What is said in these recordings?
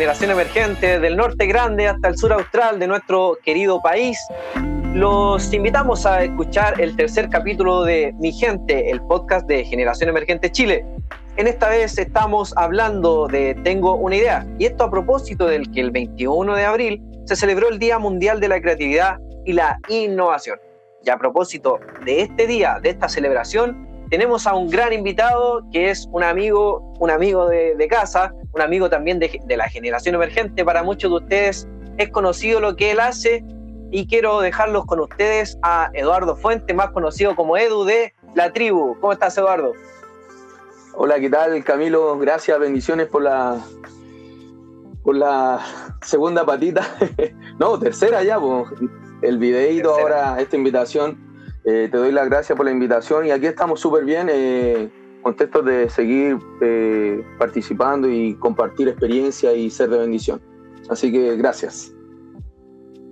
generación emergente del norte grande hasta el sur austral de nuestro querido país. Los invitamos a escuchar el tercer capítulo de Mi Gente, el podcast de Generación Emergente Chile. En esta vez estamos hablando de Tengo una idea, y esto a propósito del que el 21 de abril se celebró el Día Mundial de la Creatividad y la Innovación. Y a propósito de este día, de esta celebración, tenemos a un gran invitado que es un amigo, un amigo de, casa, un amigo también de, la generación emergente. Para muchos de ustedes es conocido lo que él hace y quiero dejarlos con ustedes a Eduardo Fuente, más conocido como Edu de La Tribu. ¿Cómo estás, Eduardo? Hola, ¿qué tal, Camilo? Gracias, bendiciones por la por la segunda patita. no, tercera ya, pues. El videito ahora, esta invitación eh, te doy las gracias por la invitación y aquí estamos súper bien, eh, de seguir eh, participando y compartir experiencia y ser de bendición. Así que gracias.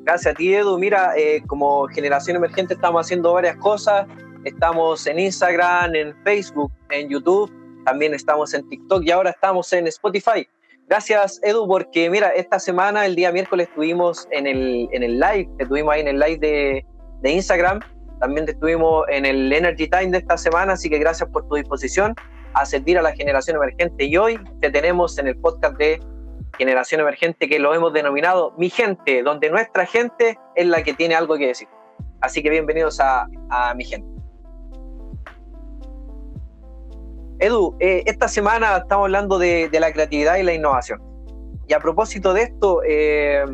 Gracias a ti, Edu. Mira, como generación emergente estamos haciendo varias cosas. Estamos en Instagram, en Facebook, en YouTube, también estamos en TikTok y ahora estamos en Spotify. Gracias, Edu, porque mira, esta semana, el día miércoles, estuvimos en el, en el live, estuvimos ahí en el live de, de Instagram también estuvimos en el Energy Time de esta semana, así que gracias por tu disposición a servir a la generación emergente. Y hoy te tenemos en el podcast de Generación Emergente que lo hemos denominado Mi Gente, donde nuestra gente es la que tiene algo que decir. Así que bienvenidos a, Mi Gente. Edu, eh, esta semana estamos hablando de, la creatividad y la innovación. Y a propósito de esto, eh,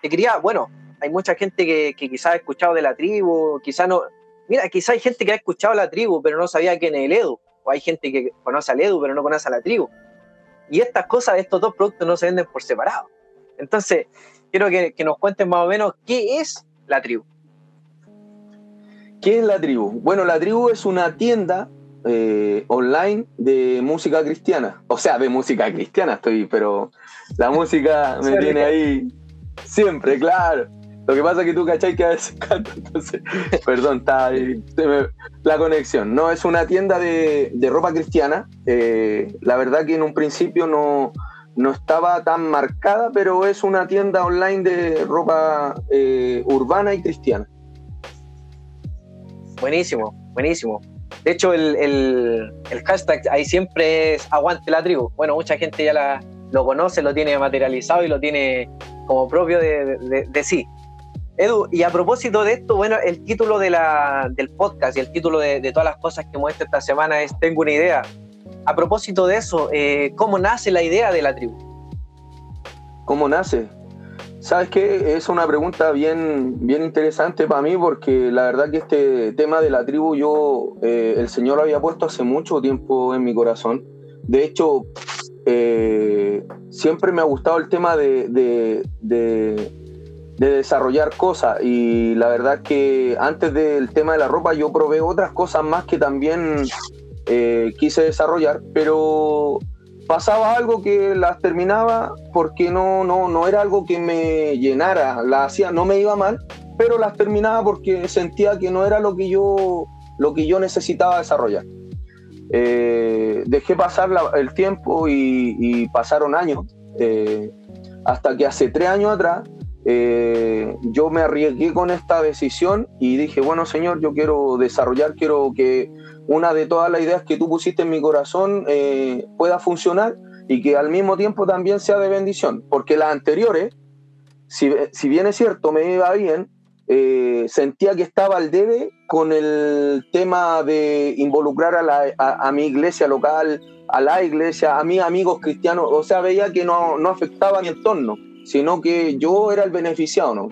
te quería, bueno, hay mucha gente que, que quizás ha escuchado de la tribu, quizás no. Mira, quizás hay gente que ha escuchado la tribu, pero no sabía quién es el Edu. O hay gente que conoce al Edu, pero no conoce a la tribu. Y estas cosas, estos dos productos no se venden por separado. Entonces, quiero que, que nos cuenten más o menos qué es la tribu. ¿Qué es la tribu? Bueno, la tribu es una tienda eh, online de música cristiana. O sea, de música cristiana estoy, pero la música me tiene ahí siempre, claro. Lo que pasa es que tú cachai que a veces canto, entonces, perdón, está ahí, la conexión. No, es una tienda de, ropa cristiana. Eh, la verdad que en un principio no, no estaba tan marcada, pero es una tienda online de ropa eh, urbana y cristiana. Buenísimo, buenísimo. De hecho, el, hashtag ahí siempre es aguante la tribu. Bueno, mucha gente ya la, lo conoce, lo tiene materializado y lo tiene como propio de, de sí. Edu, y a propósito de esto, bueno, el título de la, del podcast y el título de, todas las cosas que muestro esta semana es Tengo una idea. A propósito de eso, eh, ¿cómo nace la idea de la tribu? ¿Cómo nace? ¿Sabes qué? Es una pregunta bien, bien interesante para mí porque la verdad que este tema de la tribu yo, eh, el Señor lo había puesto hace mucho tiempo en mi corazón. De hecho, eh, siempre me ha gustado el tema de desarrollar cosas y la verdad que antes del tema de la ropa yo probé otras cosas más que también eh, quise desarrollar, pero pasaba algo que las terminaba porque no, no, no era algo que me llenara, la hacía, no me iba mal, pero las terminaba porque sentía que no era lo que yo, lo que yo necesitaba desarrollar. Eh, dejé pasar el tiempo y, pasaron años, eh, hasta que hace tres años atrás eh, yo me arriesgué con esta decisión y dije, bueno Señor, yo quiero desarrollar, quiero que una de todas las ideas que tú pusiste en mi corazón eh, pueda funcionar y que al mismo tiempo también sea de bendición, porque las anteriores, si, si bien es cierto, me iba bien, eh, sentía que estaba al debe con el tema de involucrar a, la, a, mi iglesia local, a la iglesia, a mis amigos cristianos, o sea, veía que no, no afectaba a mi entorno sino que yo era el beneficiado, ¿no?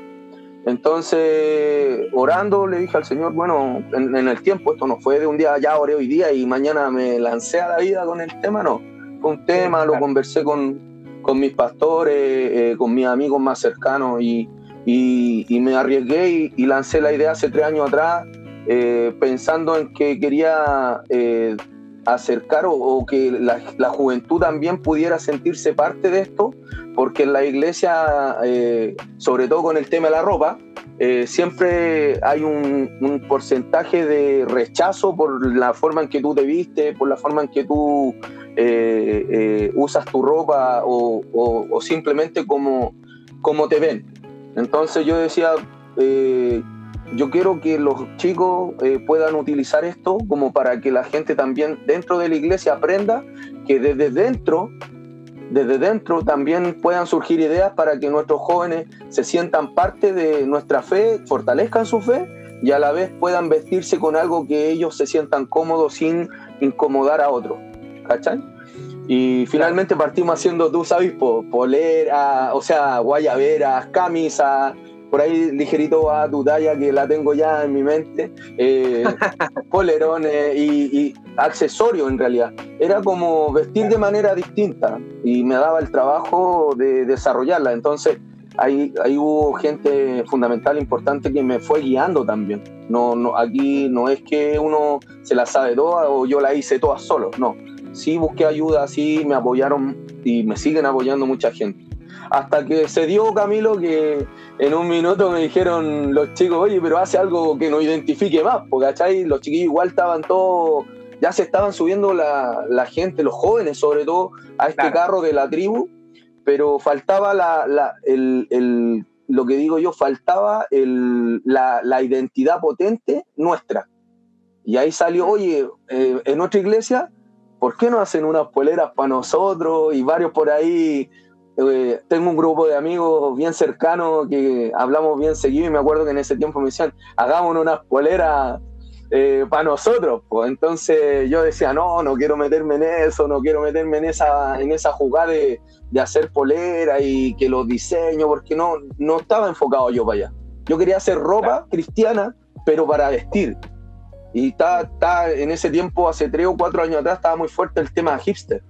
Entonces, orando, le dije al Señor, bueno, en, el tiempo, esto no fue de un día, ya oré hoy día y mañana me lancé a la vida con el tema, no. Fue un tema, lo conversé con, con mis pastores, eh, con mis amigos más cercanos y, y, me arriesgué y, lancé la idea hace tres años atrás, eh, pensando en que quería eh, acercar o, que la, la, juventud también pudiera sentirse parte de esto porque en la iglesia, eh, sobre todo con el tema de la ropa, eh, siempre hay un, porcentaje de rechazo por la forma en que tú te viste, por la forma en que tú eh, usas tu ropa o, simplemente como, como, te ven. Entonces yo decía, yo quiero que los chicos puedan utilizar esto como para que la gente también dentro de la iglesia aprenda que desde dentro desde dentro también puedan surgir ideas para que nuestros jóvenes se sientan parte de nuestra fe, fortalezcan su fe y a la vez puedan vestirse con algo que ellos se sientan cómodos sin incomodar a otros. ¿Cachai? Y finalmente partimos haciendo, tú sabes, polera, o sea, guayaberas, camisas, por ahí ligerito va a tu talla que la tengo ya en mi mente, eh, polerones y, accesorios en realidad. Era como vestir de manera distinta y me daba el trabajo de desarrollarla. Entonces ahí, ahí hubo gente fundamental, importante que me fue guiando también. No, no, aquí no es que uno se la sabe toda o yo la hice toda solo, no. Sí busqué ayuda, sí me apoyaron y me siguen apoyando mucha gente. Hasta que se dio, Camilo, que en un minuto me dijeron los chicos, oye, pero hace algo que nos identifique más, porque ¿cachai? Los chiquillos igual estaban todos, ya se estaban subiendo la, gente, los jóvenes sobre todo, a este carro de la tribu, pero faltaba la, el, lo que digo yo, faltaba la, identidad potente nuestra. Y ahí salió, oye, eh, en nuestra iglesia, ¿por qué no hacen unas poleras para nosotros? Y varios por ahí eh, tengo un grupo de amigos bien cercanos que hablamos bien seguido y me acuerdo que en ese tiempo me decían, hagamos unas poleras eh, para nosotros. Pues. Entonces yo decía, no, no quiero meterme en eso, no quiero meterme en esa, en esa jugada de, hacer polera y que los diseños, porque no, no estaba enfocado yo para allá. Yo quería hacer ropa cristiana, pero para vestir. Y está, está, en ese tiempo, hace tres o cuatro años atrás, estaba muy fuerte el tema hipster.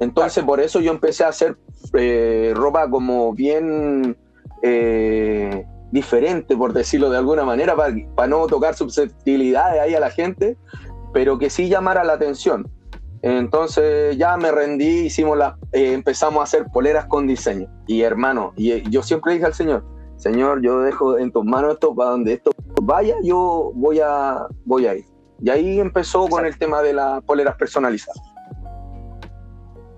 Entonces, por eso yo empecé a hacer eh, ropa como bien eh, diferente, por decirlo de alguna manera, para, no tocar susceptibilidades ahí a la gente, pero que sí llamara la atención. Entonces ya me rendí, hicimos la, eh, empezamos a hacer poleras con diseño. Y hermano, y yo siempre dije al Señor, Señor, yo dejo en tus manos esto para donde esto vaya, yo voy a, voy a ir. Y ahí empezó con el tema de las poleras personalizadas.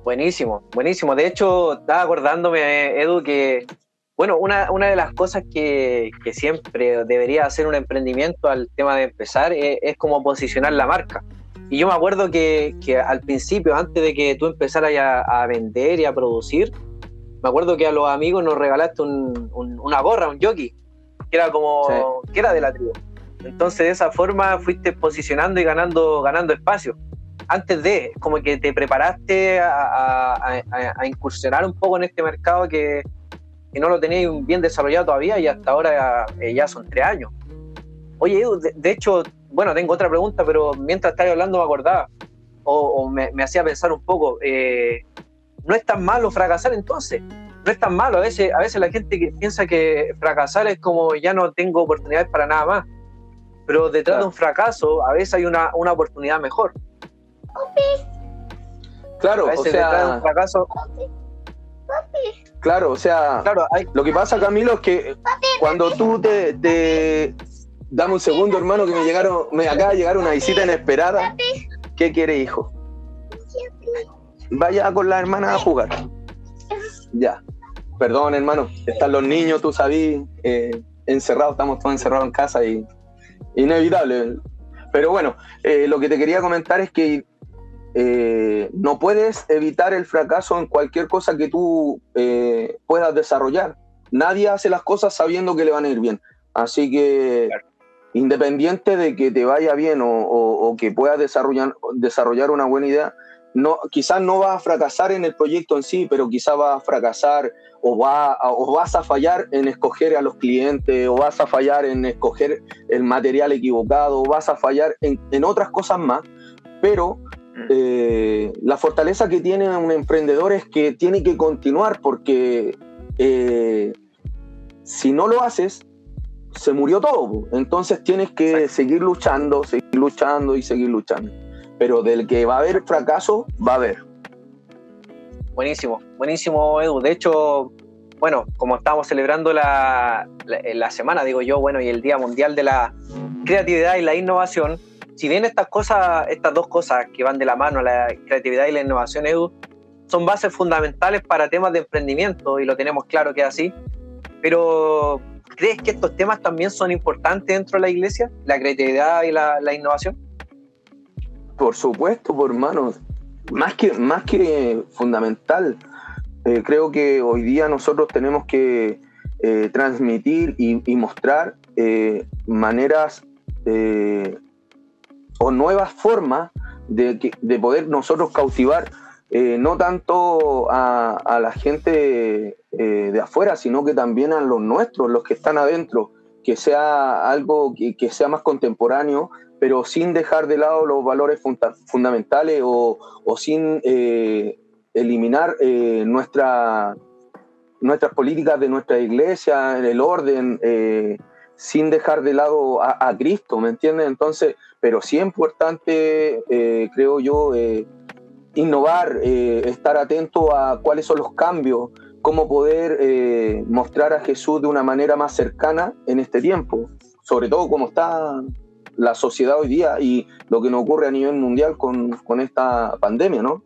Buenísimo, buenísimo. De hecho, estaba acordándome, Edu, que, bueno, una, una de las cosas que, que, siempre debería hacer un emprendimiento al tema de empezar es, como posicionar la marca. Y yo me acuerdo que, que al principio, antes de que tú empezaras a, a, vender y a producir, me acuerdo que a los amigos nos regalaste un, una gorra, un jockey, que era como, que era de la tribu. Entonces de esa forma fuiste posicionando y ganando, ganando espacio antes de, como que te preparaste a, incursionar un poco en este mercado que, no lo tenías bien desarrollado todavía y hasta ahora eh, ya, son tres años. Oye, Edu, de, hecho, bueno, tengo otra pregunta, pero mientras estaba hablando me acordaba o, me, hacía pensar un poco, eh, no es tan malo fracasar entonces, no es tan malo, a veces, a veces la gente que piensa que fracasar es como ya no tengo oportunidades para nada más, pero detrás de un fracaso a veces hay una, una oportunidad mejor. Claro, o sea, fracaso. Claro, o sea, lo que pasa, Camilo, es que cuando tú te, Dame un segundo, hermano, que me llegaron, me acaba de llegar una visita inesperada. ¿Qué quiere, hijo? Vaya con la hermana a jugar. Ya. Perdón, hermano. Están los niños, tú sabes, eh, encerrados, estamos todos encerrados en casa y inevitable. Pero bueno, eh, lo que te quería comentar es que eh, no puedes evitar el fracaso en cualquier cosa que tú eh, puedas desarrollar. Nadie hace las cosas sabiendo que le van a ir bien. Así que, independiente de que te vaya bien o, que puedas desarrollar, desarrollar una buena idea, no, quizás no vas a fracasar en el proyecto en sí, pero quizás vas a fracasar o, va, o vas a fallar en escoger a los clientes, o vas a fallar en escoger el material equivocado, o vas a fallar en, en otras cosas más, pero eh, la fortaleza que tiene un emprendedor es que tiene que continuar porque eh, si no lo haces, se murió todo. Entonces tienes que seguir luchando, seguir luchando y seguir luchando. Pero del que va a haber fracaso, va a haber. Buenísimo, buenísimo Edu. De hecho, bueno, como estamos celebrando la, la, semana, digo yo, bueno, y el Día Mundial de la Creatividad y la Innovación, si bien estas cosas, estas dos cosas que van de la mano, la creatividad y la innovación, Edu, son bases fundamentales para temas de emprendimiento y lo tenemos claro que es así, pero ¿crees que estos temas también son importantes dentro de la iglesia, la creatividad y la, innovación? Por supuesto, por hermanos, más que, más que fundamental eh, creo que hoy día nosotros tenemos que eh, transmitir y, mostrar eh, maneras o nuevas formas de, poder nosotros cautivar no tanto a, la gente de afuera, sino que también a los nuestros, los que están adentro, que sea algo que, sea más contemporáneo, pero sin dejar de lado los valores fundamentales o, o sin eliminar eh, nuestra, nuestras políticas de nuestra iglesia, el orden, eh, sin dejar de lado a, Cristo, ¿me entiendes? Entonces, pero sí es importante, eh, creo yo, innovar, estar atento a cuáles son los cambios, cómo poder mostrar a Jesús de una manera más cercana en este tiempo, sobre todo como está la sociedad hoy día y lo que nos ocurre a nivel mundial con, con esta pandemia, ¿no?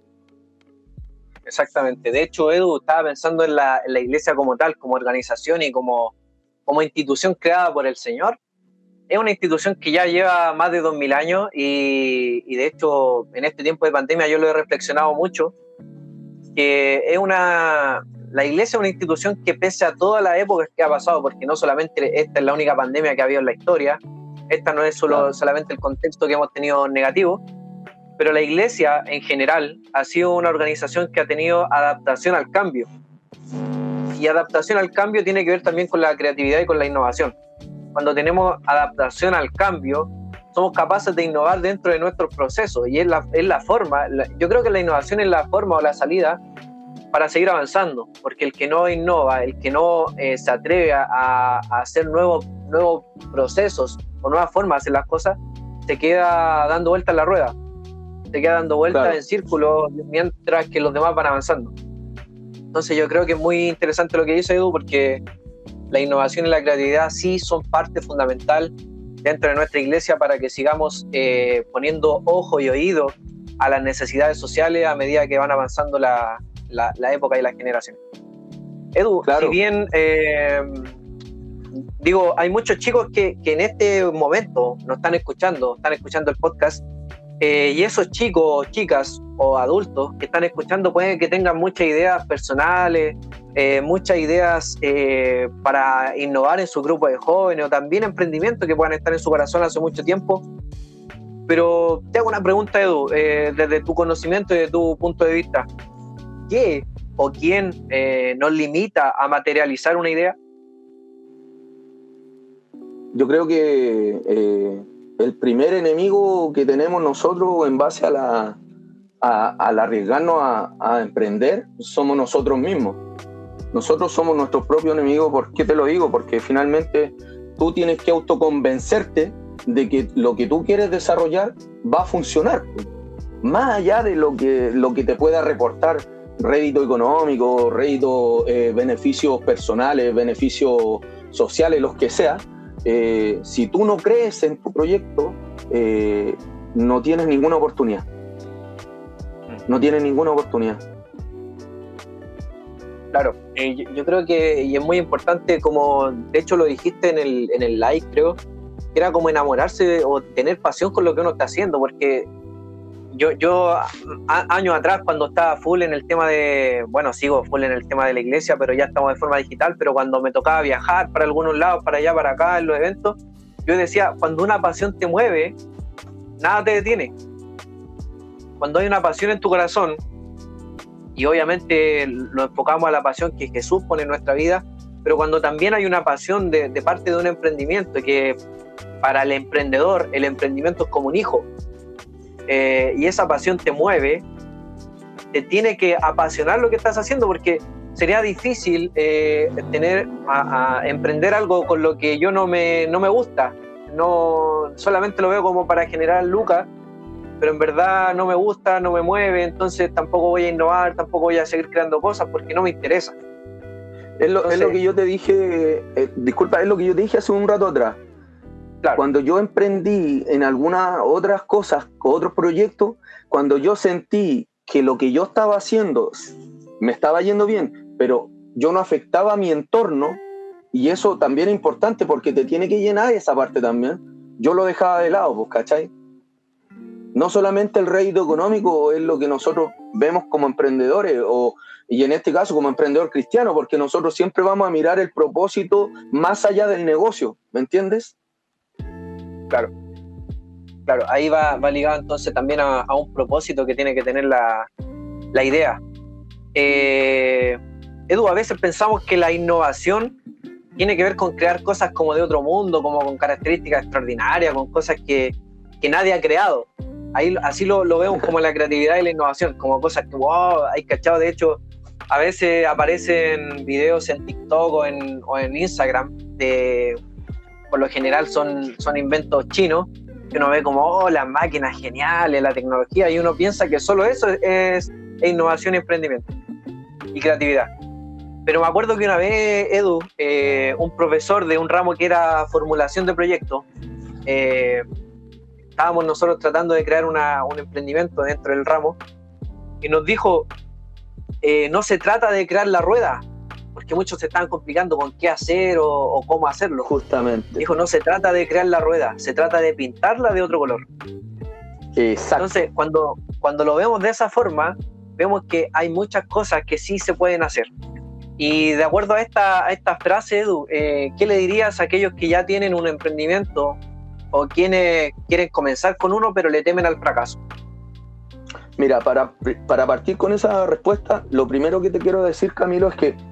Exactamente. De hecho, Edu estaba pensando en la, iglesia como tal, como organización y como, como institución creada por el Señor. Es una institución que ya lleva más de 2000 años y, y de hecho en este tiempo de pandemia yo lo he reflexionado mucho, que es una, la iglesia es una institución que pese a todas las épocas que ha pasado, porque no solamente esta es la única pandemia que ha habido en la historia, esta no es solo, solamente el contexto que hemos tenido negativo, pero la iglesia en general ha sido una organización que ha tenido adaptación al cambio. Y adaptación al cambio tiene que ver también con la creatividad y con la innovación. Cuando tenemos adaptación al cambio, somos capaces de innovar dentro de nuestros procesos y es la, es la forma, yo creo que la innovación es la forma o la salida para seguir avanzando, porque el que no innova, el que no eh, se atreve a, a, hacer nuevos, nuevos procesos o nuevas formas de hacer las cosas, se queda dando vueltas en la rueda te queda dando vueltas en círculo mientras que los demás van avanzando. Entonces yo creo que es muy interesante lo que dice Edu porque la innovación y la creatividad sí son parte fundamental dentro de nuestra iglesia para que sigamos eh, poniendo ojo y oído a las necesidades sociales a medida que van avanzando la, la, época y la generación. Edu, si bien eh, digo, hay muchos chicos que, que, en este momento nos están escuchando, están escuchando el podcast eh, y esos chicos, chicas o adultos que están escuchando pueden que tengan muchas ideas personales, eh, muchas ideas eh, para innovar en su grupo de jóvenes o también emprendimientos que puedan estar en su corazón hace mucho tiempo. Pero te hago una pregunta, Edu, desde tu conocimiento y de tu punto de vista. ¿Qué o quién nos limita a materializar una idea? Yo creo que el primer enemigo que tenemos nosotros en base a la al arriesgarnos a, emprender somos nosotros mismos. Nosotros somos nuestros propios enemigos. ¿Por qué te lo digo? Porque finalmente tú tienes que autoconvencerte de que lo que tú quieres desarrollar va a funcionar. Más allá de lo que, lo que te pueda reportar rédito económico, rédito, eh, beneficios personales, beneficios sociales, los que sea, eh, si tú no crees en tu proyecto, eh, no tienes ninguna oportunidad. No tienes ninguna oportunidad. Claro, eh, yo, creo que y es muy importante, como de hecho lo dijiste en el, en el live, creo, que era como enamorarse o tener pasión con lo que uno está haciendo, porque yo, yo años atrás, cuando estaba full en el tema de, bueno, sigo full en el tema de la iglesia, pero ya estamos de forma digital, pero cuando me tocaba viajar para algunos lados, para allá, para acá, en los eventos, yo decía, cuando una pasión te mueve, nada te detiene. Cuando hay una pasión en tu corazón, y obviamente lo enfocamos a la pasión que Jesús pone en nuestra vida, pero cuando también hay una pasión de, de parte de un emprendimiento, que para el emprendedor el emprendimiento es como un hijo, eh, y esa pasión te mueve, te tiene que apasionar lo que estás haciendo porque sería difícil eh, tener a, emprender algo con lo que yo no me, no me gusta. No solamente lo veo como para generar lucas, pero en verdad no me gusta, no me mueve, entonces tampoco voy a innovar, tampoco voy a seguir creando cosas porque no me interesa. Es lo, que yo te dije, eh, disculpa, es lo que yo te dije hace un rato atrás. Cuando yo emprendí en algunas otras cosas, otros proyectos, cuando yo sentí que lo que yo estaba haciendo me estaba yendo bien, pero yo no afectaba a mi entorno, y eso también es importante porque te tiene que llenar esa parte también, yo lo dejaba de lado, pues, ¿cachai? No solamente el rédito económico es lo que nosotros vemos como emprendedores, o, y en este caso como emprendedor cristiano, porque nosotros siempre vamos a mirar el propósito más allá del negocio, ¿me entiendes? Claro. Claro, ahí va, ligado entonces también a, un propósito que tiene que tener la, idea. Eh, Edu, a veces pensamos que la innovación tiene que ver con crear cosas como de otro mundo, como con características extraordinarias, con cosas que, nadie ha creado. Ahí, así lo, vemos como la creatividad y la innovación, como cosas que, wow, hay cachado, de hecho, a veces aparecen videos en TikTok o en, o en Instagram de por lo general son, son inventos chinos, que uno ve como, oh, las máquinas geniales, la tecnología, y uno piensa que solo eso es, innovación y emprendimiento y creatividad. Pero me acuerdo que una vez, Edu, eh, un profesor de un ramo que era formulación de proyectos, eh, estábamos nosotros tratando de crear un emprendimiento dentro del ramo, y nos dijo, eh, no se trata de crear la rueda, porque muchos se están complicando con qué hacer o, cómo hacerlo. Justamente. Dijo, no se trata de crear la rueda, se trata de pintarla de otro color. Exacto. Entonces, cuando, cuando lo vemos de esa forma, vemos que hay muchas cosas que sí se pueden hacer. Y de acuerdo a esta, a esta frase, Edu, eh, ¿qué le dirías a aquellos que ya tienen un emprendimiento o quienes quieren comenzar con uno pero le temen al fracaso? Mira, para, para partir con esa respuesta, lo primero que te quiero decir, Camilo, es que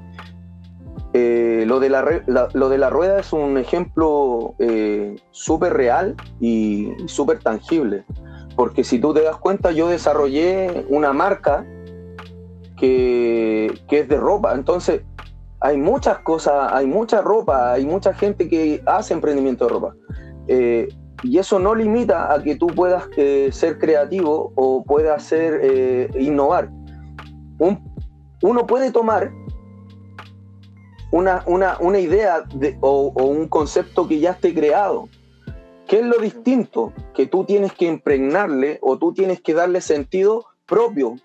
eh, lo, de la, lo, de la, rueda es un ejemplo eh, súper real y súper tangible, porque si tú te das cuenta, yo desarrollé una marca que, que, es de ropa, entonces hay muchas cosas, hay mucha ropa, hay mucha gente que hace emprendimiento de ropa. Eh, y eso no limita a que tú puedas ser creativo o puedas ser, innovar. Un, uno puede tomar una, una, idea o, un concepto que ya esté creado. ¿Qué es lo distinto? Que tú tienes que impregnarle o tú tienes que darle sentido propio,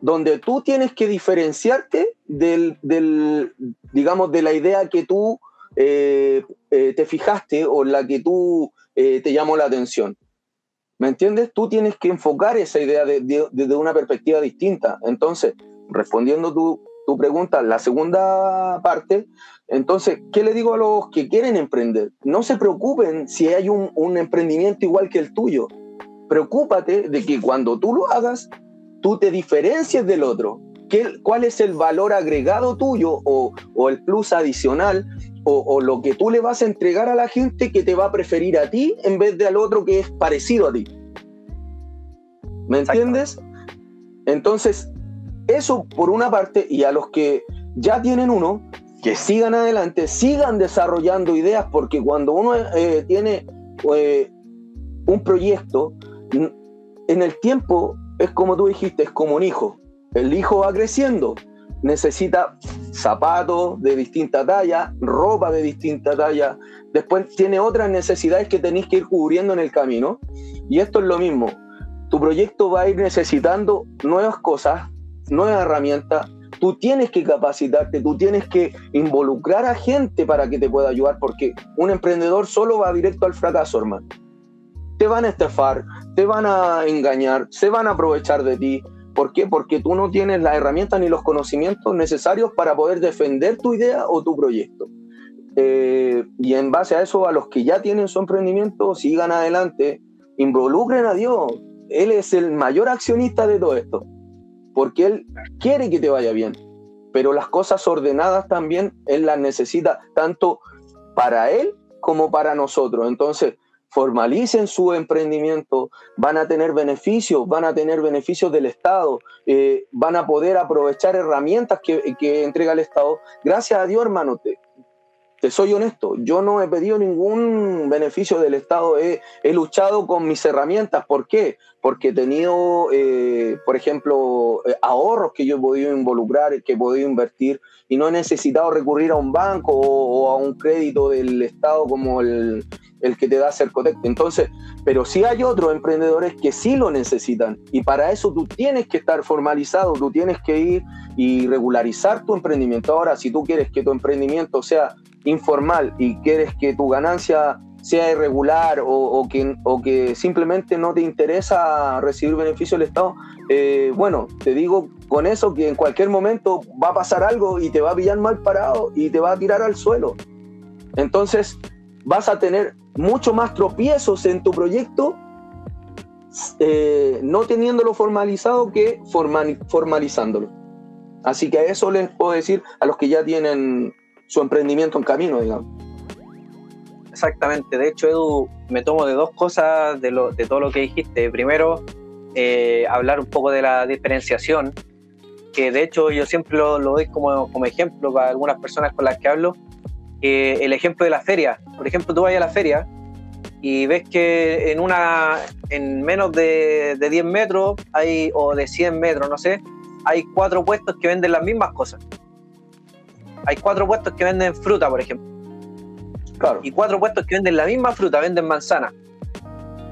donde tú tienes que diferenciarte del, digamos, de la idea que tú eh, eh, te fijaste o la que tú eh, te llamó la atención. ¿Me entiendes? Tú tienes que enfocar esa idea desde una perspectiva distinta. Entonces, respondiendo tu, tu pregunta, la segunda parte, entonces, ¿qué le digo a los que quieren emprender? No se preocupen si hay un, emprendimiento igual que el tuyo. Preocúpate de que cuando tú lo hagas, tú te diferencies del otro. ¿Qué, ¿Cuál es el valor agregado tuyo o, el plus adicional o, lo que tú le vas a entregar a la gente que te va a preferir a ti en vez de al otro que es parecido a ti? ¿Me entiendes? Entonces, eso por una parte, y a los que ya tienen uno, que sigan adelante, sigan desarrollando ideas, porque cuando uno eh, tiene eh, un proyecto, en el tiempo es como tú dijiste, es como un hijo. El hijo va creciendo, necesita zapatos de distinta talla, ropa de distinta talla, después tiene otras necesidades que tenéis que ir cubriendo en el camino. Y esto es lo mismo. Tu proyecto va a ir necesitando nuevas cosas, nuevas herramientas, tú tienes que capacitarte, tú tienes que involucrar a gente para que te pueda ayudar, porque un emprendedor solo va directo al fracaso, hermano. Te van a estafar, te van a engañar, se van a aprovechar de ti. ¿Por qué? Porque tú no tienes las herramientas ni los conocimientos necesarios para poder defender tu idea o tu proyecto. Eh, y en base a eso, a los que ya tienen su emprendimiento, sigan adelante, involucren a Dios. Él es el mayor accionista de todo esto porque Él quiere que te vaya bien, pero las cosas ordenadas también Él las necesita tanto para Él como para nosotros. Entonces, formalicen su emprendimiento, van a tener beneficios, van a tener beneficios del Estado, eh, van a poder aprovechar herramientas que, entrega el Estado. Gracias a Dios, hermano, te soy honesto, yo no he pedido ningún beneficio del Estado, he, luchado con mis herramientas. ¿Por qué? Porque he tenido, eh, por ejemplo, eh, ahorros que yo he podido involucrar, que he podido invertir y no he necesitado recurrir a un banco o, a un crédito del Estado como el, el que te da Cercotec. Entonces, pero sí hay otros emprendedores que sí lo necesitan y para eso tú tienes que estar formalizado, tú tienes que ir y regularizar tu emprendimiento. Ahora, si tú quieres que tu emprendimiento sea informal y quieres que tu ganancia sea irregular o, que, simplemente no te interesa recibir beneficio del Estado, eh, bueno, te digo con eso que en cualquier momento va a pasar algo y te va a pillar mal parado y te va a tirar al suelo. Entonces vas a tener mucho más tropiezos en tu proyecto eh, no teniéndolo formalizado que formalizándolo. Así que a eso les puedo decir a los que ya tienen su emprendimiento en camino, digamos. Exactamente, de hecho Edu, me tomo de dos cosas de, lo, de todo lo que dijiste. Primero, eh, hablar un poco de la diferenciación, que de hecho yo siempre lo, doy como, ejemplo para algunas personas con las que hablo, el ejemplo de la feria. Por ejemplo, tú vas a la feria y ves que en, una, en menos de, de 10 metros hay, o de 100 metros, no sé, hay cuatro puestos que venden las mismas cosas hay cuatro puestos que venden fruta, por ejemplo. Claro. Y cuatro puestos que venden la misma fruta, venden manzana.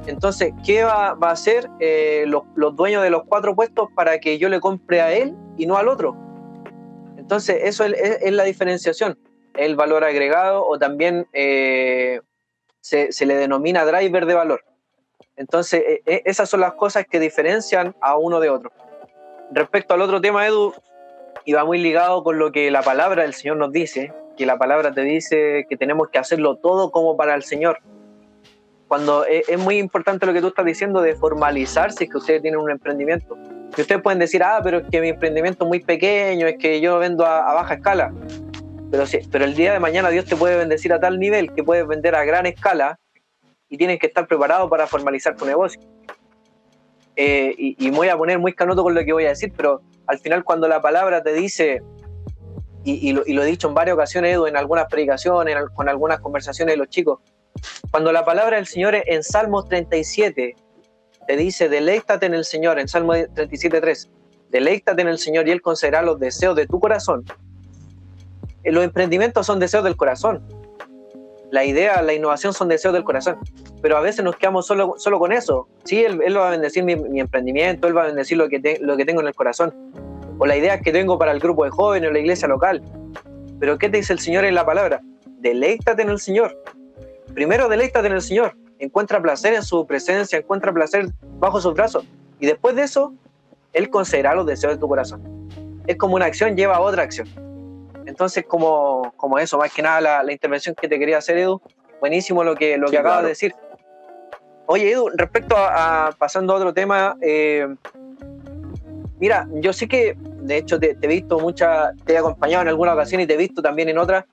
Entonces, ¿qué va, a hacer eh, los, dueños de los cuatro puestos para que yo le compre a él y no al otro? Entonces, eso es, la diferenciación, el valor agregado o también eh, se, le denomina driver de valor. Entonces, e, esas son las cosas que diferencian a uno de otro. Respecto al otro tema, Edu, y va muy ligado con lo que la palabra del Señor nos dice, que la palabra te dice que tenemos que hacerlo todo como para el Señor. Cuando es, muy importante lo que tú estás diciendo de formalizar si es que ustedes tienen un emprendimiento. Que ustedes pueden decir, ah, pero es que mi emprendimiento es muy pequeño, es que yo vendo a, baja escala. Pero, sí, pero el día de mañana Dios te puede bendecir a tal nivel que puedes vender a gran escala y tienes que estar preparado para formalizar tu negocio. Eh, y, y, voy a poner muy canoto con lo que voy a decir, pero al final cuando la palabra te dice, y, lo, he dicho en varias ocasiones, Edu, en algunas predicaciones, con algunas conversaciones de los chicos, cuando la palabra del Señor en Salmos 37 te dice, deleítate en el Señor, en Salmo 37.3, deleítate en el Señor y Él concederá los deseos de tu corazón. Eh, los emprendimientos son deseos del corazón. La idea, la innovación son deseos del corazón. Pero a veces nos quedamos solo, solo con eso. Sí, Él, va a bendecir mi, emprendimiento, Él va a bendecir lo que, tengo en el corazón o la idea que tengo para el grupo de jóvenes o la iglesia local. Pero ¿qué te dice el Señor en la palabra? Deleítate en el Señor. Primero deleítate en el Señor. Encuentra placer en su presencia, encuentra placer bajo sus brazos. Y después de eso, Él concederá los deseos de tu corazón. Es como una acción lleva a otra acción. Entonces, como, como eso, más que nada la, intervención que te quería hacer, Edu, buenísimo lo que, lo que acabas de decir. Oye, Edu, respecto a, pasando a otro tema, eh, mira, yo sé que de hecho te, he visto muchas, te he acompañado en alguna ocasión y te he visto también en otras,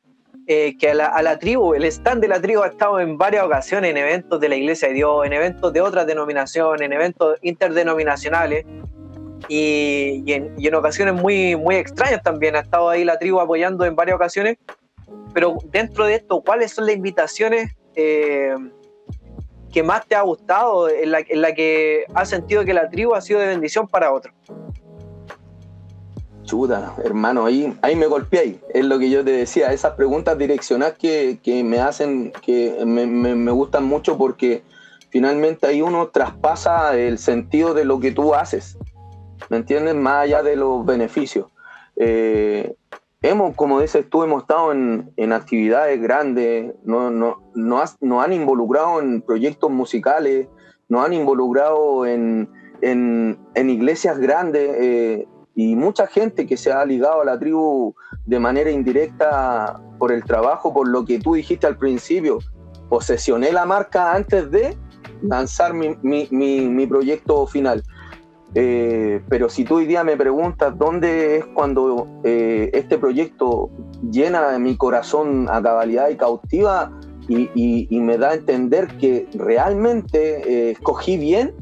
eh, que a la, tribu, el stand de la tribu ha estado en varias ocasiones en eventos de la Iglesia de Dios, en eventos de otras denominaciones, en eventos interdenominacionales y, en, ocasiones muy, muy extrañas también. Ha estado ahí la tribu apoyando en varias ocasiones. Pero dentro de esto, ¿cuáles son las invitaciones eh, que más te ha gustado, en la, en que has sentido que la tribu ha sido de bendición para otros? Chuta, hermano, ahí, ahí me golpeé, es lo que yo te decía, esas preguntas direccionales que, me hacen, que me, gustan mucho porque finalmente ahí uno traspasa el sentido de lo que tú haces, ¿me entiendes? Más allá de los beneficios. Eh, hemos, como dices tú, hemos estado en, actividades grandes, no, no, nos han involucrado en proyectos musicales, nos han involucrado en, iglesias grandes. Eh, y mucha gente que se ha ligado a la tribu de manera indirecta por el trabajo, por lo que tú dijiste al principio, posesioné la marca antes de lanzar mi, proyecto final. Eh, pero si tú hoy día me preguntas dónde es cuando eh, este proyecto llena mi corazón a cabalidad y cautiva y, me da a entender que realmente eh, escogí bien,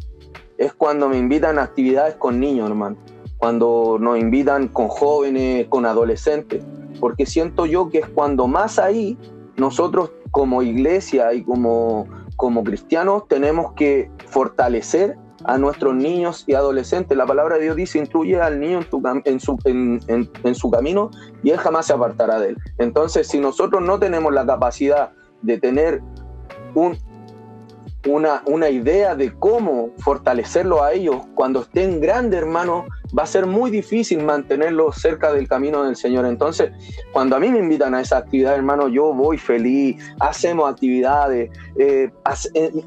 es cuando me invitan a actividades con niños, hermano. Cuando nos invitan con jóvenes, con adolescentes, porque siento yo que es cuando más ahí nosotros como iglesia y como, como cristianos tenemos que fortalecer a nuestros niños y adolescentes. La palabra de Dios dice, instruye al niño en, su, en, su camino y él jamás se apartará de él. Entonces, si nosotros no tenemos la capacidad de tener un, una, una idea de cómo fortalecerlo a ellos cuando estén grandes, hermano, va a ser muy difícil mantenerlos cerca del camino del Señor. Entonces, cuando a mí me invitan a esa actividad, hermano, yo voy feliz, hacemos actividades, eh,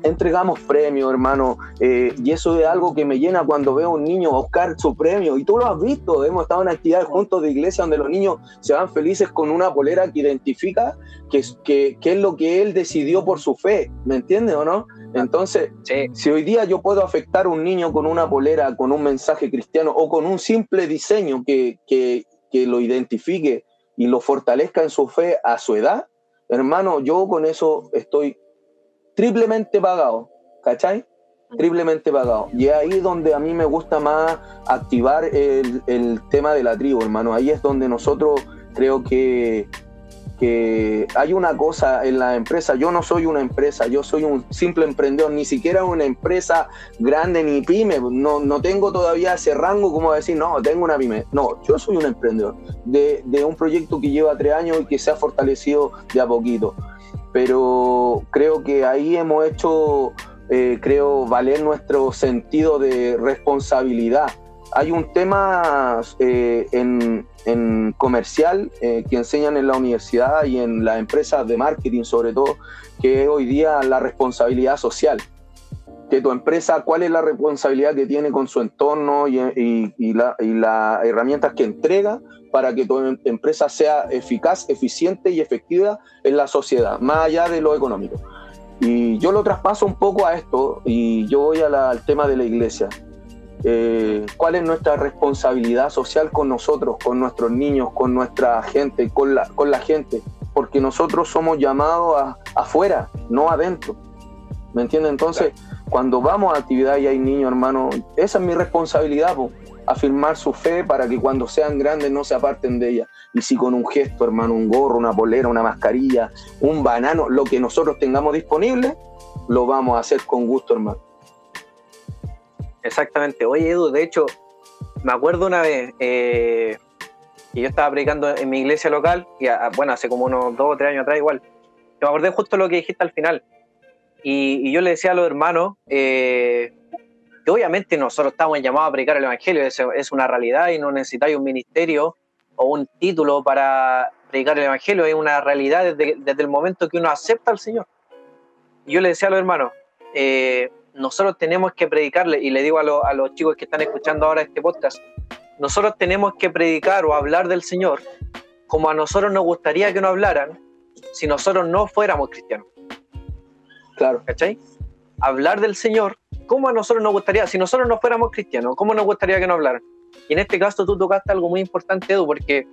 entregamos premios, hermano, eh, y eso es algo que me llena cuando veo a un niño buscar su premio. Y tú lo has visto, hemos estado en actividades juntos de iglesia donde los niños se van felices con una polera que identifica que, que, que es lo que él decidió por su fe, ¿me entiendes o no? Entonces, si hoy día yo puedo afectar a un niño con una polera, con un mensaje cristiano o con un simple diseño que, que, que lo identifique y lo fortalezca en su fe a su edad, hermano, yo con eso estoy triplemente pagado, ¿cachai? Triplemente pagado. Y ahí es donde a mí me gusta más activar el, el tema de la tribu, hermano. Ahí es donde nosotros creo que que hay una cosa en la empresa, yo no soy una empresa, yo soy un simple emprendedor, ni siquiera una empresa grande ni pyme, no, no tengo todavía ese rango como decir, no, tengo una pyme, no, yo soy un emprendedor de, de un proyecto que lleva tres años y que se ha fortalecido de a poquito, pero creo que ahí hemos hecho, eh, creo, valer nuestro sentido de responsabilidad. Hay un tema eh, en, comercial eh, que enseñan en la universidad y en las empresas de marketing sobre todo, que es hoy día la responsabilidad social. Que tu empresa, cuál es la responsabilidad que tiene con su entorno y, y las herramientas que entrega para que tu empresa sea eficaz, eficiente y efectiva en la sociedad, más allá de lo económico. Y yo lo traspaso un poco a esto y yo voy al tema de la iglesia. Eh, cuál es nuestra responsabilidad social con nosotros, con nuestros niños, con nuestra gente, con la, con la gente, porque nosotros somos llamados a, afuera, no adentro. ¿Me entiendes? Entonces, cuando vamos a actividad y hay niños, hermano, esa es mi responsabilidad, afirmar su fe para que cuando sean grandes no se aparten de ella. Y si con un gesto, hermano, un gorro, una polera, una mascarilla, un banano, lo que nosotros tengamos disponible, lo vamos a hacer con gusto, hermano. Exactamente. Oye, Edu, de hecho, me acuerdo una vez eh, que yo estaba predicando en mi iglesia local, y bueno, hace como unos dos o tres años atrás igual. Me acordé justo lo que dijiste al final. Y, yo le decía a los hermanos eh, que obviamente nosotros estamos llamados a predicar el Evangelio, es, es una realidad y no necesitáis un ministerio o un título para predicar el Evangelio, es una realidad desde, desde el momento que uno acepta al Señor. Y yo le decía a los hermanos, eh, nosotros tenemos que predicarle, y le digo a, los chicos que están escuchando ahora este podcast, nosotros tenemos que predicar o hablar del Señor como a nosotros nos gustaría que nos hablaran si nosotros no fuéramos cristianos. Claro. ¿Cachai? Hablar del Señor como a nosotros nos gustaría, si nosotros no fuéramos cristianos, ¿cómo nos gustaría que nos hablaran? Y en este caso tú tocaste algo muy importante, Edu, porque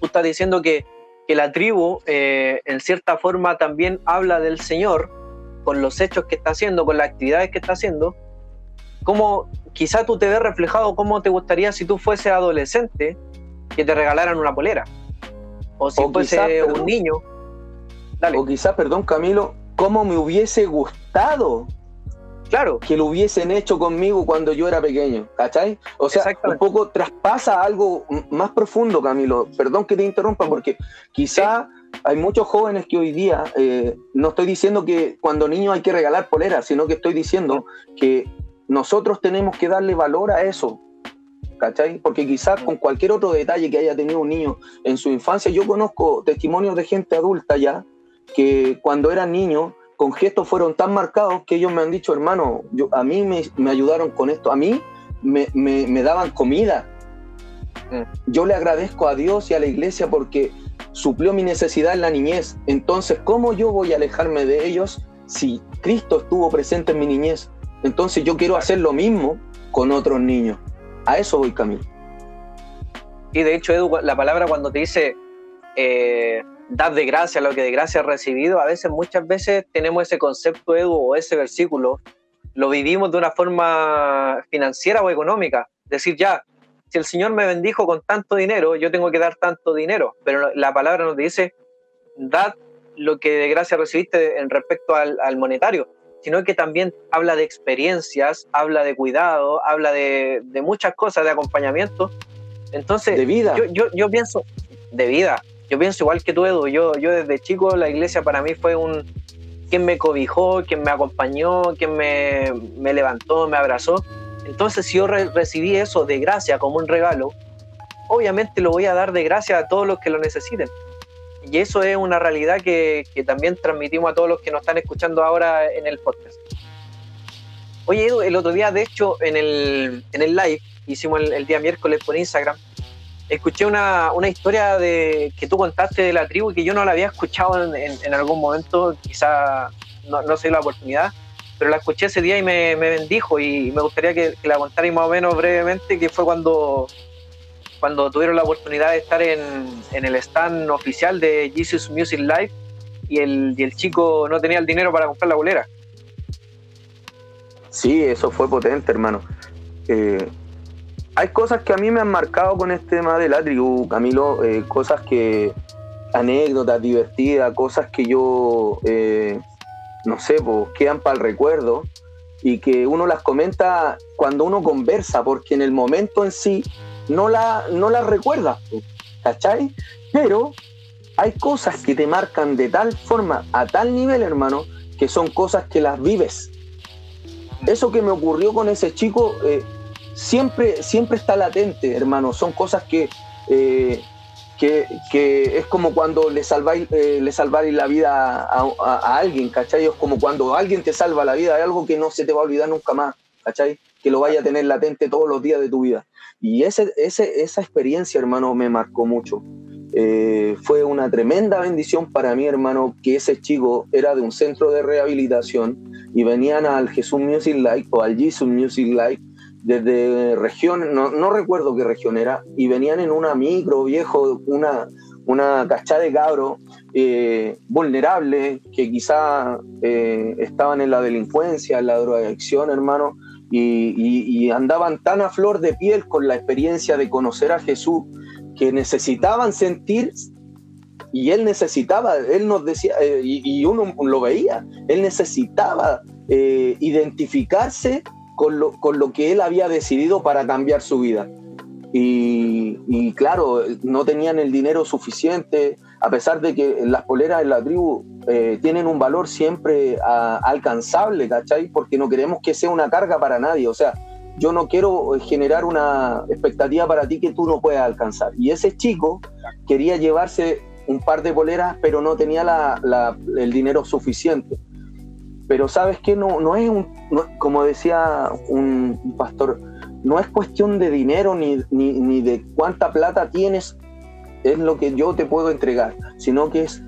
tú estás diciendo que, que la tribu, eh, en cierta forma, también habla del Señor, con los hechos que está haciendo, con las actividades que está haciendo, cómo quizá tú te ves reflejado cómo te gustaría si tú fuese adolescente que te regalaran una polera. O si fuese un niño. O quizá, perdón Camilo, cómo me hubiese gustado Claro. Que lo hubiesen hecho conmigo cuando yo era pequeño, ¿cachai? O sea, un poco traspasa algo más profundo, Camilo. Perdón que te interrumpa, porque quizá hay muchos jóvenes que hoy día, eh, no estoy diciendo que cuando niños hay que regalar poleras, sino que estoy diciendo que nosotros tenemos que darle valor a eso, ¿cachai? Porque quizás con cualquier otro detalle que haya tenido un niño en su infancia, yo conozco testimonios de gente adulta ya, que cuando eran niños, con gestos fueron tan marcados que ellos me han dicho, hermano, yo, a mí me, ayudaron con esto, a mí me, me daban comida. Mm. Yo le agradezco a Dios y a la iglesia porque suplió mi necesidad en la niñez. Entonces, ¿cómo yo voy a alejarme de ellos si Cristo estuvo presente en mi niñez? Entonces yo quiero hacer lo mismo con otros niños. A eso voy camino. Y de hecho, Edu, la palabra cuando te dice eh, dar de gracia lo que de gracia has recibido, a veces, muchas veces tenemos ese concepto, Edu, o ese versículo, lo vivimos de una forma financiera o económica. Decir, ya, si el Señor me bendijo con tanto dinero, yo tengo que dar tanto dinero. Pero la palabra nos dice, dad lo que de gracia recibiste en respecto al, monetario, sino que también habla de experiencias, habla de cuidado, habla de, muchas cosas, de acompañamiento. Entonces, de vida. Yo, yo, pienso, de vida. Yo pienso igual que tú, Edu. Yo, yo desde chico la iglesia para mí fue un, quien me cobijó, quien me acompañó, quien me, me levantó, me abrazó. Entonces, si yo recibí eso de gracia como un regalo, obviamente lo voy a dar de gracia a todos los que lo necesiten. Y eso es una realidad que, que también transmitimos a todos los que nos están escuchando ahora en el podcast. Oye, Edu, el otro día, de hecho, en el, en el live, hicimos el, día miércoles por Instagram, escuché una, una, historia de, que tú contaste de la tribu que yo no la había escuchado en, en, algún momento, quizá no, no sé la oportunidad, pero la escuché ese día y me, bendijo y me gustaría que, que la contarais más o menos brevemente, que fue cuando cuando tuvieron la oportunidad de estar en, en el stand oficial de Jesus Music Live y el, y el chico no tenía el dinero para comprar la bolera. Sí, eso fue potente, hermano. Eh, hay cosas que a mí me han marcado con este tema de la tribu, Camilo, eh, cosas que, anécdotas divertidas, cosas que yo, eh, no sé, pues quedan para el recuerdo y que uno las comenta cuando uno conversa, porque en el momento en sí no la, no la recuerdas, ¿cachai? Pero hay cosas que te marcan de tal forma, a tal nivel, hermano, que son cosas que las vives. Eso que me ocurrió con ese chico eh, siempre, siempre está latente, hermano. Son cosas que, eh, que, es como cuando le salváis, eh, le la vida a, alguien, ¿cachai? Es como cuando alguien te salva la vida, hay algo que no se te va a olvidar nunca más, ¿cachai? Que lo vaya a tener latente todos los días de tu vida. Y ese, esa experiencia, hermano, me marcó mucho. Eh, fue una tremenda bendición para mí, hermano, que ese chico era de un centro de rehabilitación y venían al Jesús Music Life o al Jesus Music Life desde región, no, recuerdo qué región era, y venían en una micro, viejo, una, una cachada de cabro eh, vulnerable, que quizá eh, estaban en la delincuencia, en la drogadicción, hermano, y, andaban tan a flor de piel con la experiencia de conocer a Jesús que necesitaban sentir y él necesitaba, él nos decía, eh, y, uno lo veía, él necesitaba eh, identificarse con lo, con lo que él había decidido para cambiar su vida. Y, claro, no tenían el dinero suficiente, a pesar de que las poleras en la tribu eh, tienen un valor siempre alcanzable, ¿cachai? Porque no queremos que sea una carga para nadie, o sea, yo no quiero generar una expectativa para ti que tú no puedas alcanzar. Y ese chico quería llevarse un par de poleras, pero no tenía el dinero suficiente. Pero sabes que no, no es un, como decía un pastor, no es cuestión de dinero ni, ni, de cuánta plata tienes, es lo que yo te puedo entregar, sino que es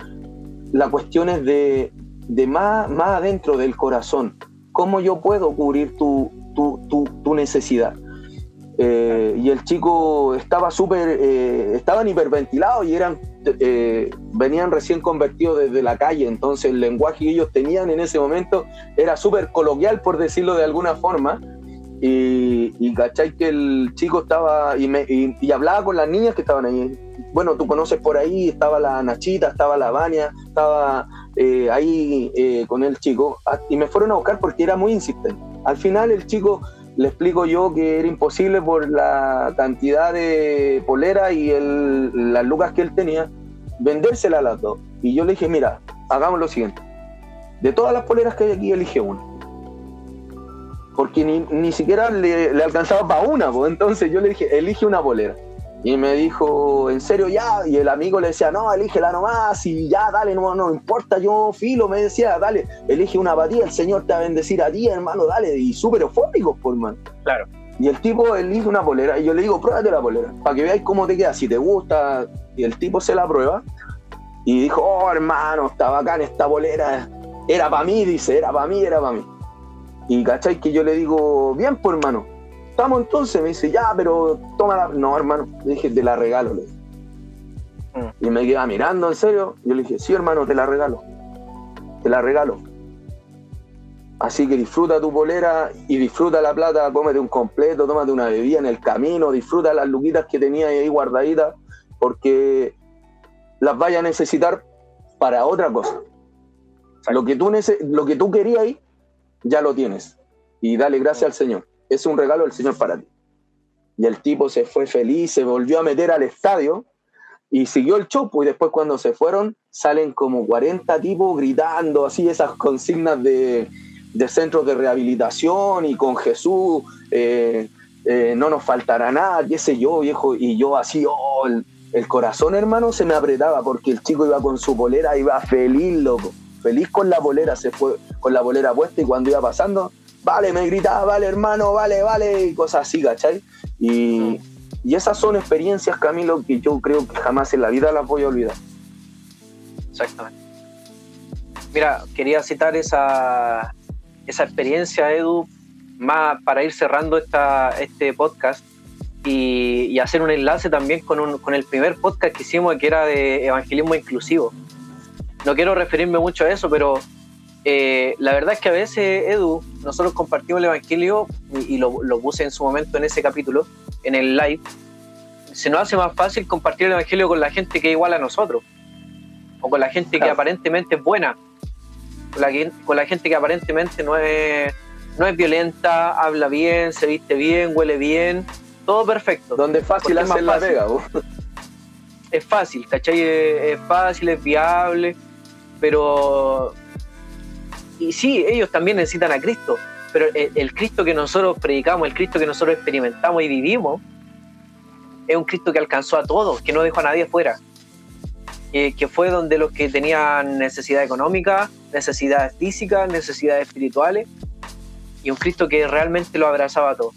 la cuestión es de, de más, más adentro del corazón. ¿Cómo yo puedo cubrir tu, tu, necesidad? Eh, y el chico estaba súper, eh, estaban hiperventilados y eran, eh, venían recién convertidos desde la calle, entonces el lenguaje que ellos tenían en ese momento era súper coloquial, por decirlo de alguna forma, y, y que el chico estaba y, y, hablaba con las niñas que estaban ahí. Bueno, tú conoces por ahí, estaba la Nachita, estaba la Vania, estaba eh, ahí con el chico. Ah, y me fueron a buscar porque era muy insistente. Al final el chico le explico yo que era imposible por la cantidad de polera y el, las lucas que él tenía, vendérsela a las dos. Y yo le dije, mira, hagamos lo siguiente. De todas las poleras que hay aquí, elige una porque ni, ni siquiera le, le, alcanzaba para una, pues. entonces yo le dije, elige una bolera. Y me dijo, ¿en serio ya? Y el amigo le decía, no, elígela nomás y ya, dale, no, no importa, yo filo, me decía, dale, elige una batida, el Señor te va a bendecir a ti, hermano, dale, y súper eufóricos, por man. Claro. Y el tipo elige una bolera y yo le digo, pruébate la bolera, para que veáis cómo te queda, si te gusta. Y el tipo se la prueba y dijo, oh, hermano, está bacán esta bolera, era para mí, dice, era para mí, era para mí. Y cachai que yo le digo, bien, pues hermano, estamos entonces. Me dice, ya, pero tómala. No, hermano, le dije, te la regalo. Le mm. Y me queda mirando, en serio. Yo le dije, sí, hermano, te la regalo. Te la regalo. Así que disfruta tu polera y disfruta la plata, cómete un completo, tómate una bebida en el camino, disfruta las luquitas que tenía ahí guardaditas, porque las vaya a necesitar para otra cosa. Lo que, tú lo que tú querías ahí, ya lo tienes. Y dale gracias al Señor. Es un regalo del Señor para ti. Y el tipo se fue feliz, se volvió a meter al estadio y siguió el show. Pues, y después cuando se fueron, salen como 40 tipos gritando así esas consignas de, de centros de rehabilitación y con Jesús. Eh, eh, no nos faltará nada, qué sé yo, viejo, y yo así, oh, el, corazón, hermano, se me apretaba porque el chico iba con su polera, iba feliz, loco, feliz con la polera, se fue con la polera puesta y cuando iba pasando, vale, me gritaba, vale, hermano, vale, vale, y cosas así, ¿cachai? Y, y esas son experiencias, Camilo, que yo creo que jamás en la vida las voy a olvidar. Exactamente. Mira, quería citar esa, esa experiencia, Edu, más para ir cerrando esta, este podcast y, hacer un enlace también con, un, con el primer podcast que hicimos que era de evangelismo inclusivo. No quiero referirme mucho a eso, pero eh, la verdad es que a veces, Edu, nosotros compartimos el Evangelio y, lo, lo, puse en su momento en ese capítulo, en el live, se nos hace más fácil compartir el Evangelio con la gente que es igual a nosotros, o con la gente que aparentemente es buena, con la, con la gente que aparentemente no es no es violenta, habla bien, se viste bien, huele bien, todo perfecto. Donde es fácil hacer la vega, Es fácil, ¿cachai? Es, fácil, es viable, pero... Y sí, ellos también necesitan a Cristo, pero el, Cristo que nosotros predicamos, el Cristo que nosotros experimentamos y vivimos, es un Cristo que alcanzó a todos, que no dejó a nadie fuera. que fue donde los que tenían necesidad económica, necesidades físicas, necesidades espirituales, y un Cristo que realmente lo abrazaba todo.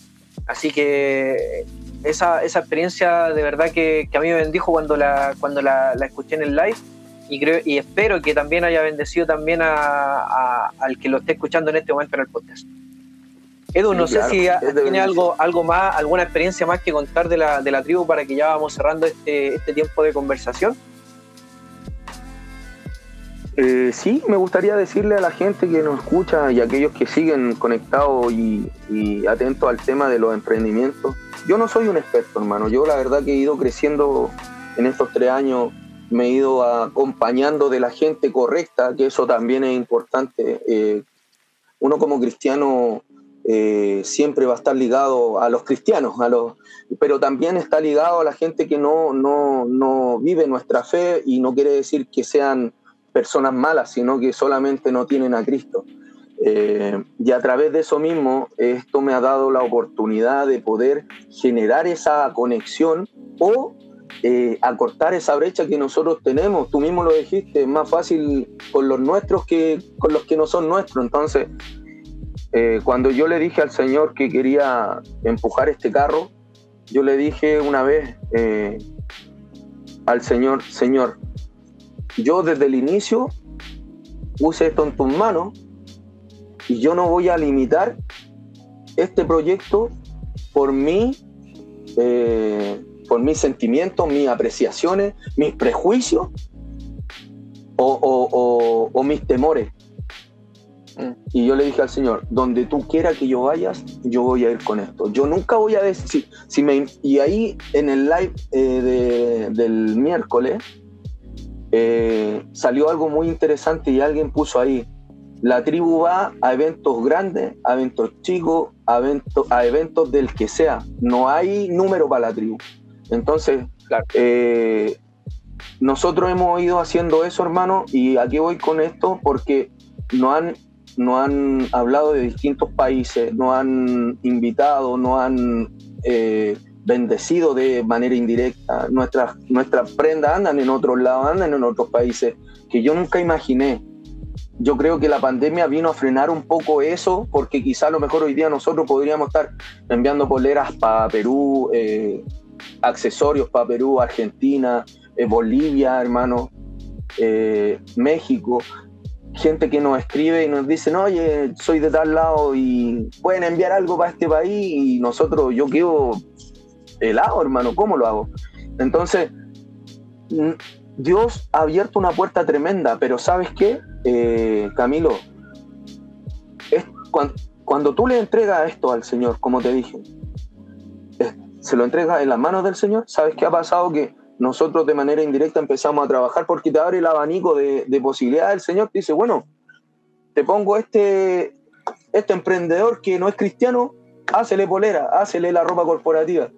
Así que esa, experiencia de verdad que, que, a mí me bendijo cuando la, cuando la, escuché en el live y, creo, y espero que también haya bendecido también a, al que lo esté escuchando en este momento en el podcast. Edu, no sé si tiene algo, algo más, alguna experiencia más que contar de la, de la tribu para que ya vamos cerrando este, este tiempo de conversación. Eh, sí, me gustaría decirle a la gente que nos escucha y a aquellos que siguen conectados y, atentos al tema de los emprendimientos. Yo no soy un experto, hermano. Yo la verdad que he ido creciendo en estos tres años, me he ido acompañando de la gente correcta, que eso también es importante. Eh, uno como cristiano eh, siempre va a estar ligado a los cristianos, a los, pero también está ligado a la gente que no, no, no vive nuestra fe y no quiere decir que sean personas malas, sino que solamente no tienen a Cristo. Eh, y a través de eso mismo, esto me ha dado la oportunidad de poder generar esa conexión o eh, acortar esa brecha que nosotros tenemos. Tú mismo lo dijiste, es más fácil con los nuestros que con los que no son nuestros. Entonces, eh, cuando yo le dije al Señor que quería empujar este carro, yo le dije una vez al Señor, Señor, yo desde el inicio puse esto en tus manos y yo no voy a limitar este proyecto por mí, eh, por mis sentimientos, mis apreciaciones, mis prejuicios o, mis temores. Mm. Y yo le dije al Señor, donde tú quieras que yo vayas, yo voy a ir con esto. Yo nunca voy a decir, si, me, y ahí en el live eh, del miércoles, eh, salió algo muy interesante y alguien puso ahí, la tribu va a eventos grandes, a eventos chicos, a a eventos del que sea. No hay número para la tribu. Entonces, eh, nosotros hemos ido haciendo eso, hermano, y aquí voy con esto porque no han, no han hablado de distintos países, no han invitado, no han... Eh, bendecido de manera indirecta. Nuestras, nuestras prendas andan en otros lados, andan en otros países que yo nunca imaginé. Yo creo que la pandemia vino a frenar un poco eso, porque quizá a lo mejor hoy día nosotros podríamos estar enviando poleras para Perú, eh, accesorios para Perú, Argentina, eh, Bolivia, hermano, eh, México, gente que nos escribe y nos dice, oye, soy de tal lado y pueden enviar algo para este país y nosotros, yo quiero helado, hermano, ¿cómo lo hago? Entonces, Dios ha abierto una puerta tremenda, pero ¿sabes qué, eh, Camilo? Cuando, tú le entregas esto al Señor, como te dije, se lo entregas en las manos del Señor, ¿sabes qué ha pasado? Que nosotros de manera indirecta empezamos a trabajar porque te abre el abanico de, de posibilidades. El Señor te dice, bueno, te pongo este, este emprendedor que no es cristiano, hácele polera, hácele la ropa corporativa.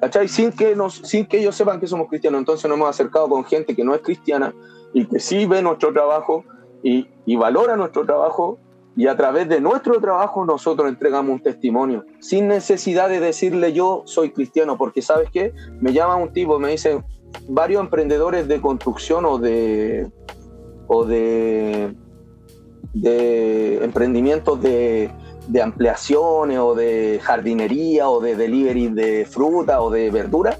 ¿Cachai? Sin que, nos, sin que ellos sepan que somos cristianos. Entonces nos hemos acercado con gente que no es cristiana y que sí ve nuestro trabajo y, y valora nuestro trabajo y a través de nuestro trabajo nosotros entregamos un testimonio, sin necesidad de decirle yo soy cristiano, porque sabes qué, me llama un tipo, me dice varios emprendedores de construcción o de, o de, emprendimientos de, ampliaciones o de jardinería o de delivery de fruta o de verdura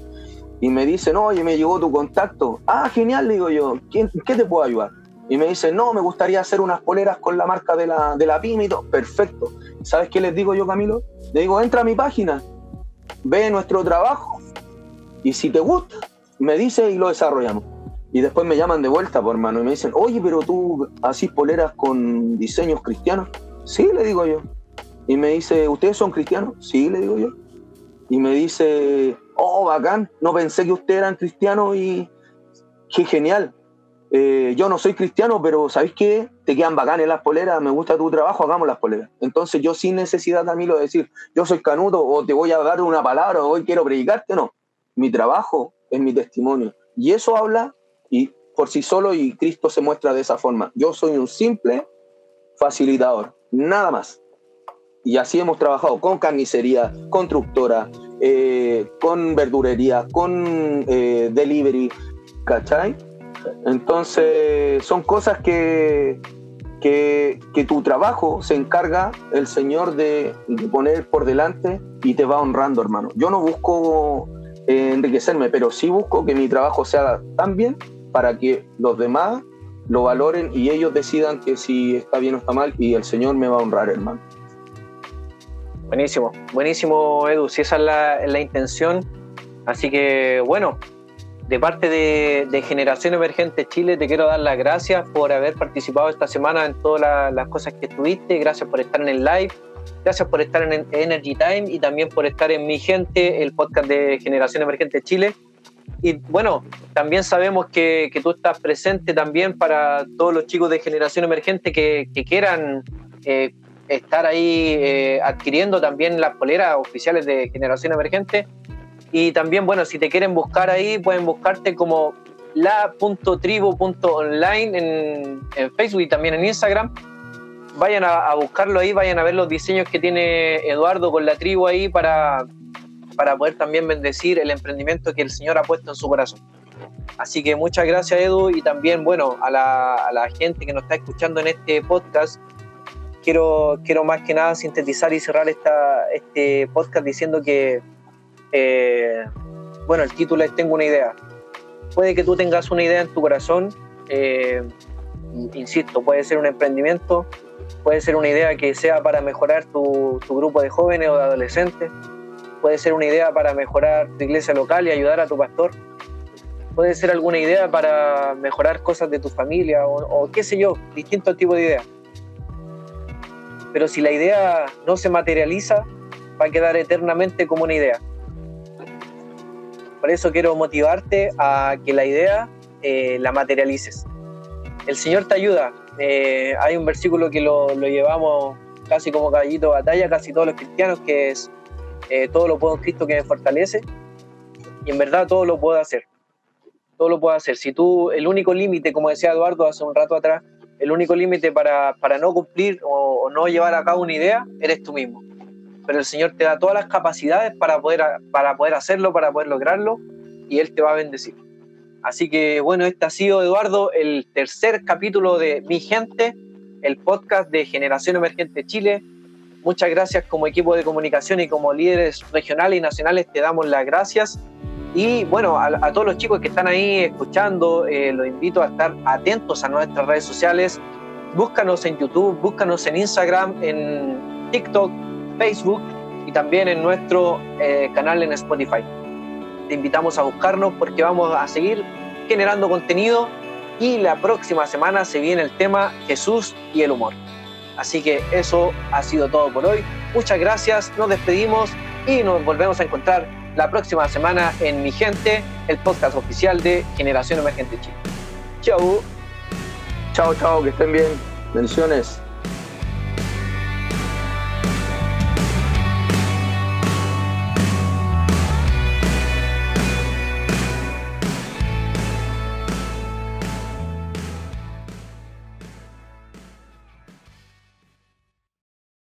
y me dicen, oye, me llegó tu contacto. Ah, genial, digo yo, ¿qué, qué te puedo ayudar? Y me dice, no, me gustaría hacer unas poleras con la marca de la, de la PYME y todo. Perfecto. ¿Sabes qué les digo yo, Camilo? Le digo, entra a mi página, ve nuestro trabajo y si te gusta, me dice y lo desarrollamos. Y después me llaman de vuelta, por hermano, y me dicen, oye, pero tú haces poleras con diseños cristianos. Sí, le digo yo. Y me dice, ¿ustedes son cristianos? Sí, le digo yo. Y me dice, oh, bacán, no pensé que ustedes eran cristianos y qué genial. Eh, yo no soy cristiano, pero ¿sabéis qué? Te quedan bacanes las poleras, me gusta tu trabajo, hagamos las poleras. Entonces yo sin necesidad, Camilo, de decir, yo soy canuto o te voy a dar una palabra o hoy quiero predicarte, no. Mi trabajo es mi testimonio. Y eso habla y por sí solo y Cristo se muestra de esa forma. Yo soy un simple facilitador, nada más. Y así hemos trabajado con carnicería, constructora, eh, con verdurería, con eh, delivery, ¿cachai? Entonces son cosas que, que, que, tu trabajo se encarga el Señor de, poner por delante y te va honrando, hermano. Yo no busco eh, enriquecerme, pero sí busco que mi trabajo sea tan bien para que los demás lo valoren y ellos decidan que si está bien o está mal y el Señor me va a honrar, hermano. Buenísimo, buenísimo Edu, si esa es la, la intención. Así que bueno, de parte de, Generación Emergente Chile te quiero dar las gracias por haber participado esta semana en todas la, las cosas que estuviste, gracias por estar en el live, gracias por estar en Energy Time y también por estar en Mi Gente, el podcast de Generación Emergente Chile. Y bueno, también sabemos que, que tú estás presente también para todos los chicos de Generación Emergente que, que quieran eh, estar ahí eh, adquiriendo también las poleras oficiales de Generación Emergente. Y también, bueno, si te quieren buscar ahí, pueden buscarte como la.tribu.online en, en Facebook y también en Instagram. Vayan a, buscarlo ahí, vayan a ver los diseños que tiene Eduardo con la tribu ahí para, para poder también bendecir el emprendimiento que el Señor ha puesto en su corazón. Así que muchas gracias Edu y también, bueno, a la, a la gente que nos está escuchando en este podcast quiero, quiero más que nada sintetizar y cerrar esta, este podcast diciendo que, eh, bueno, el título es Tengo una idea. Puede que tú tengas una idea en tu corazón, eh, insisto, puede ser un emprendimiento, puede ser una idea que sea para mejorar tu, tu grupo de jóvenes o de adolescentes, puede ser una idea para mejorar tu iglesia local y ayudar a tu pastor, puede ser alguna idea para mejorar cosas de tu familia o, o qué sé yo, distintos tipos de ideas pero si la idea no se materializa, va a quedar eternamente como una idea. Por eso quiero motivarte a que la idea eh, la materialices. El Señor te ayuda. Eh, hay un versículo que lo, lo, llevamos casi como caballito de batalla, casi todos los cristianos, que es eh, todo lo puedo en Cristo que me fortalece. Y en verdad todo lo puedo hacer. Todo lo puedo hacer. Si tú, el único límite, como decía Eduardo hace un rato atrás, el único límite para, para, no cumplir o, o, no llevar a cabo una idea eres tú mismo. Pero el Señor te da todas las capacidades para poder, para poder hacerlo, para poder lograrlo, y Él te va a bendecir. Así que bueno, este ha sido, Eduardo, el tercer capítulo de Mi Gente, el podcast de Generación Emergente Chile. Muchas gracias como equipo de comunicación y como líderes regionales y nacionales, te damos las gracias y bueno, a, todos los chicos que están ahí escuchando, eh, los invito a estar atentos a nuestras redes sociales. Búscanos en YouTube, búscanos en Instagram, en TikTok, Facebook y también en nuestro eh, canal en Spotify. Te invitamos a buscarnos porque vamos a seguir generando contenido y la próxima semana se viene el tema Jesús y el humor. Así que eso ha sido todo por hoy. Muchas gracias, nos despedimos y nos volvemos a encontrar la próxima semana en Mi Gente, el podcast oficial de Generación Emergente Chile. Chau. Chao, chao, que estén bien. Bendiciones.